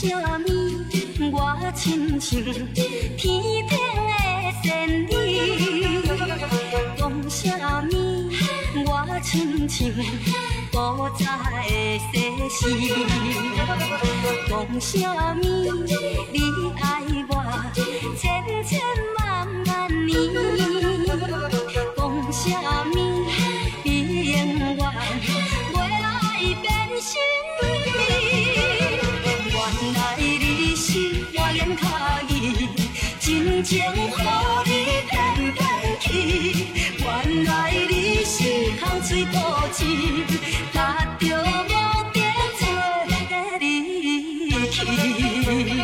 讲什么？我亲像天顶的仙女讲什么？我亲像古早的西施讲什么？你爱我千千万万年讲什么真情予你骗骗去，原来你是空嘴布嘴，达着目的找你离去。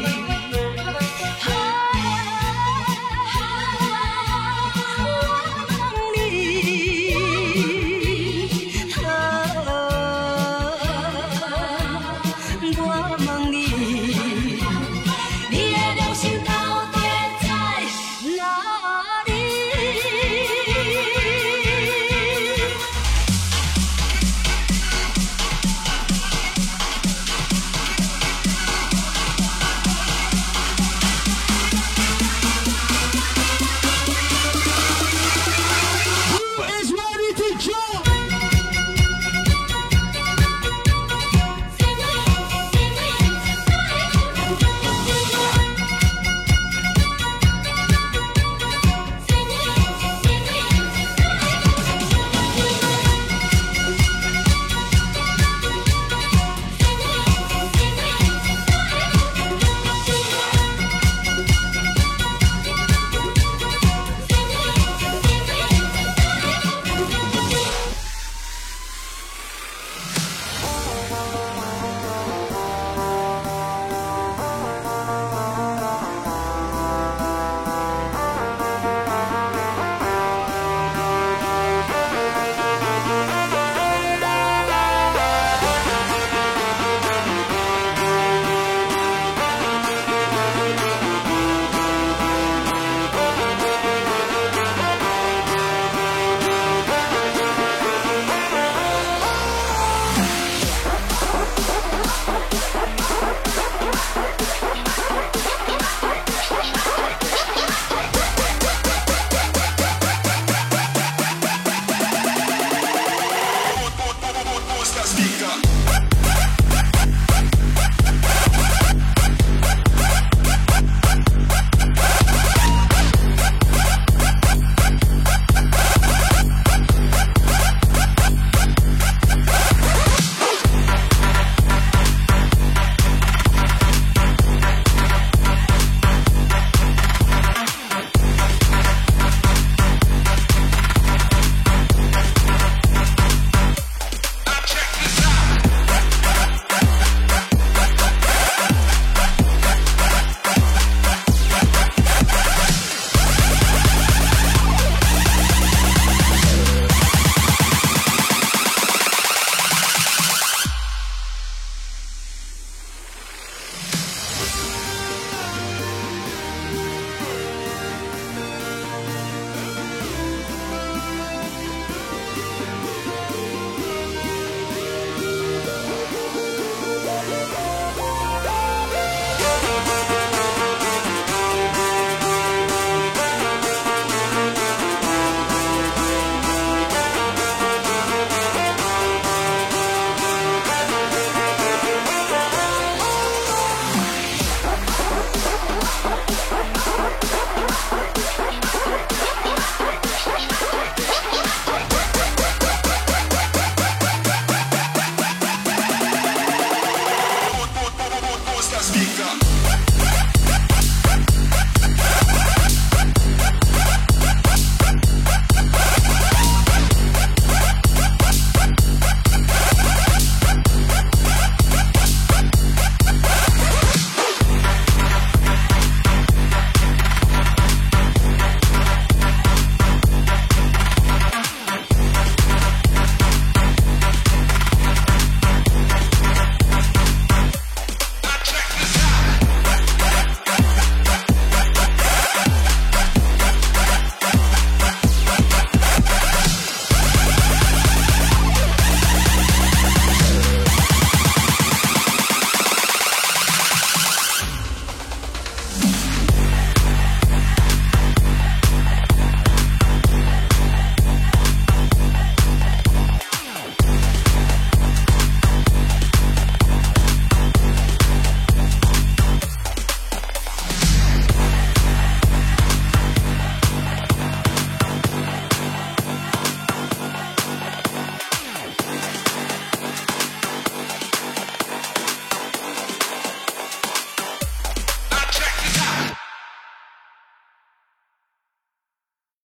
speak up.